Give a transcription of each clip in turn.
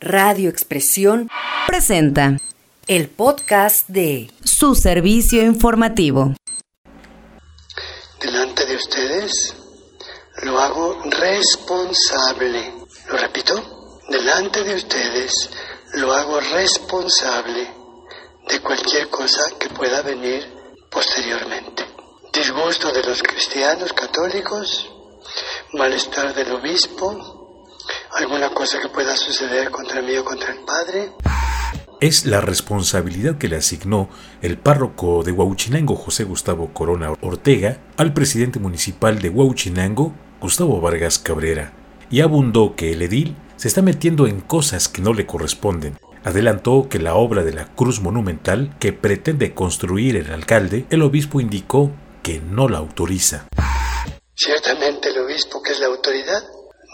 Radio Expresión presenta el podcast de su servicio informativo. Delante de ustedes lo hago responsable. Lo repito, delante de ustedes lo hago responsable de cualquier cosa que pueda venir posteriormente. Disgusto de los cristianos católicos, malestar del obispo, alguna cosa que pueda suceder contra mí o contra el Padre. Es la responsabilidad que le asignó el párroco de Huauchinango, José Gustavo Corona Ortega, al presidente municipal de Huauchinango, Gustavo Vargas Cabrera, y abundó que el edil se está metiendo en cosas que no le corresponden. Adelantó que la obra de la cruz monumental que pretende construir el alcalde, el obispo indicó que no la autoriza. Ciertamente el obispo, que es la autoridad,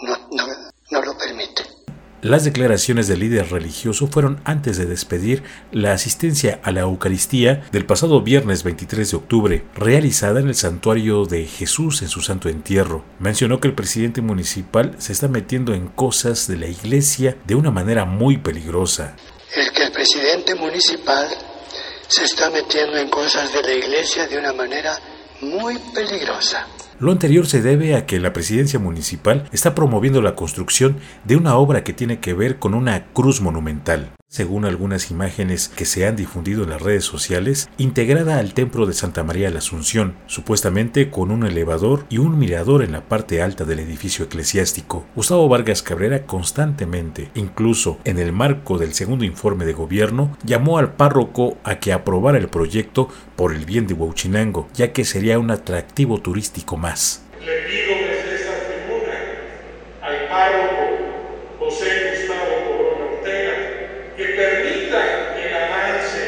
no, no, no lo permite. Las declaraciones del líder religioso fueron antes de despedir la asistencia a la Eucaristía del pasado viernes 23 de octubre, realizada en el santuario de Jesús en su santo entierro. Mencionó que el presidente municipal se está metiendo en cosas de la iglesia de una manera muy peligrosa. El que el presidente municipal se está metiendo en cosas de la iglesia de una manera muy peligrosa. Lo anterior se debe a que la presidencia municipal está promoviendo la construcción de una obra que tiene que ver con una cruz monumental, según algunas imágenes que se han difundido en las redes sociales, integrada al templo de Santa María de la Asunción, supuestamente con un elevador y un mirador en la parte alta del edificio eclesiástico. Gustavo Vargas Cabrera constantemente, incluso en el marco del segundo informe de gobierno, llamó al párroco a que aprobara el proyecto por el bien de Huauchinango, ya que sería un atractivo turístico más. Le pido desde esta tribuna al párroco José Gustavo Corona Ortega que permita el avance,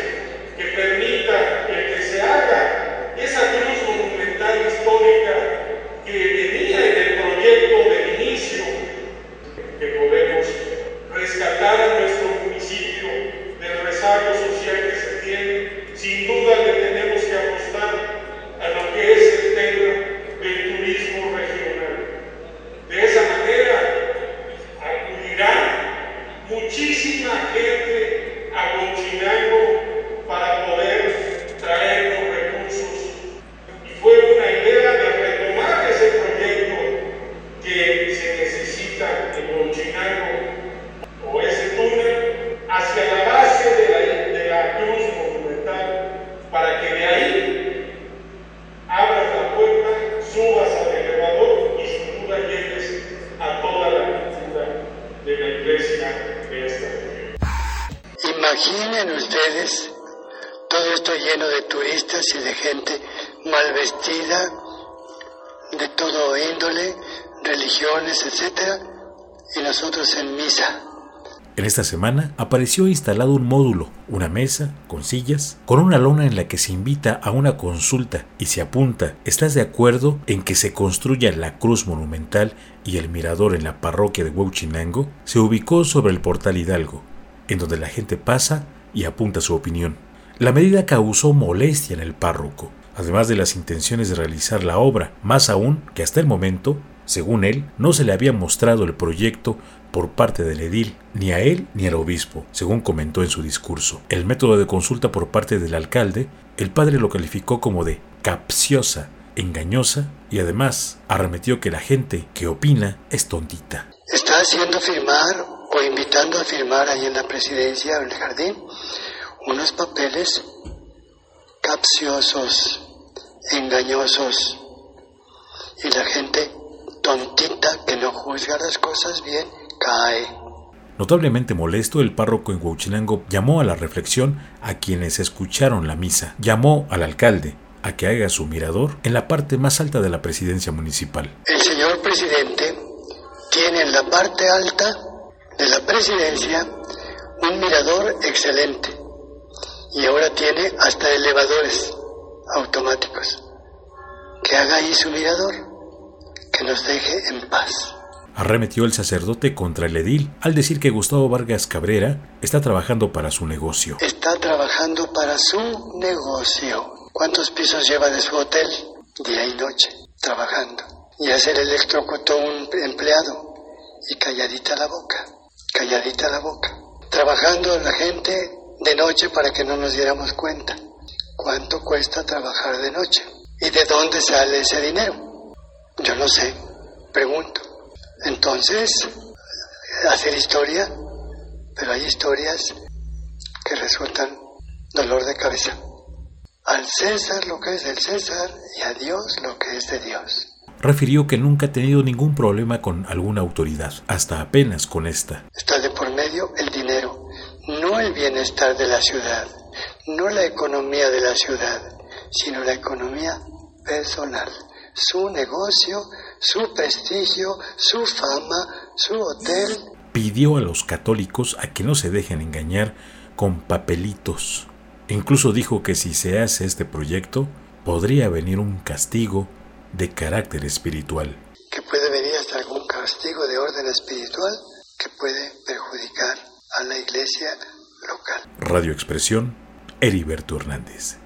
que permita el que se haga esa cruz monumental histórica que venía en el proyecto del inicio, que podemos rescatar a nuestro municipio del rezago social que se tiene. Sin duda le tenemos que apostar a lo que es el tema del turismo regional. De esa manera acudirá muchísima gente a Huachinango para poder traer los recursos. Y fue una idea de retomar ese proyecto que se necesita en Huachinango o ese túnel hacia la base de la, de la cruz monumental para que de ahí abras la puerta, subas al elevador y sin duda llegues a toda la cultura de la iglesia de esta región. Imaginen ustedes todo esto lleno de turistas y de gente mal vestida, de todo índole, religiones, etc. Y nosotros en misa. En esta semana apareció instalado un módulo, una mesa con sillas, con una lona en la que se invita a una consulta y se apunta, ¿estás de acuerdo en que se construya la cruz monumental y el mirador en la parroquia de Huauchinango? Se ubicó sobre el portal Hidalgo, en donde la gente pasa y apunta su opinión. La medida causó molestia en el párroco, además de las intenciones de realizar la obra, más aún que hasta el momento, según él, no se le había mostrado el proyecto por parte del edil, ni a él ni al obispo, según comentó en su discurso. El método de consulta por parte del alcalde, el padre lo calificó como de capciosa, engañosa y además arremetió que la gente que opina es tontita. Está haciendo firmar o invitando a firmar ahí en la presidencia o en el jardín unos papeles capciosos, engañosos y la gente tontita que no juzga las cosas bien cae. Notablemente molesto, el párroco en Huachinango llamó a la reflexión a quienes escucharon la misa. Llamó al alcalde a que haga su mirador en la parte más alta de la presidencia municipal. El señor presidente tiene en la parte alta de la presidencia un mirador excelente y ahora tiene hasta elevadores automáticos. Que haga ahí su mirador, que nos deje en paz. Arremetió el sacerdote contra el edil al decir que Gustavo Vargas Cabrera está trabajando para su negocio. Está trabajando para su negocio. ¿Cuántos pisos lleva de su hotel? Día y noche, trabajando. Y hacer electrocutó un empleado y calladita la boca. Calladita la boca, trabajando la gente de noche para que no nos diéramos cuenta. ¿Cuánto cuesta trabajar de noche? ¿Y de dónde sale ese dinero? Yo no sé, pregunto. Entonces, hacer historia, pero hay historias que resultan dolor de cabeza. Al César lo que es del César y a Dios lo que es de Dios. Refirió que nunca ha tenido ningún problema con alguna autoridad, hasta apenas con esta. Está de por medio el dinero, no el bienestar de la ciudad, no la economía de la ciudad, sino la economía personal, su negocio, su prestigio, su fama, su hotel. Pidió a los católicos a que no se dejen engañar con papelitos. Incluso dijo que si se hace este proyecto, podría venir un castigo de carácter espiritual. Que puede venir hasta algún castigo de orden espiritual que puede perjudicar a la iglesia local. Radio Expresión, Heriberto Hernández.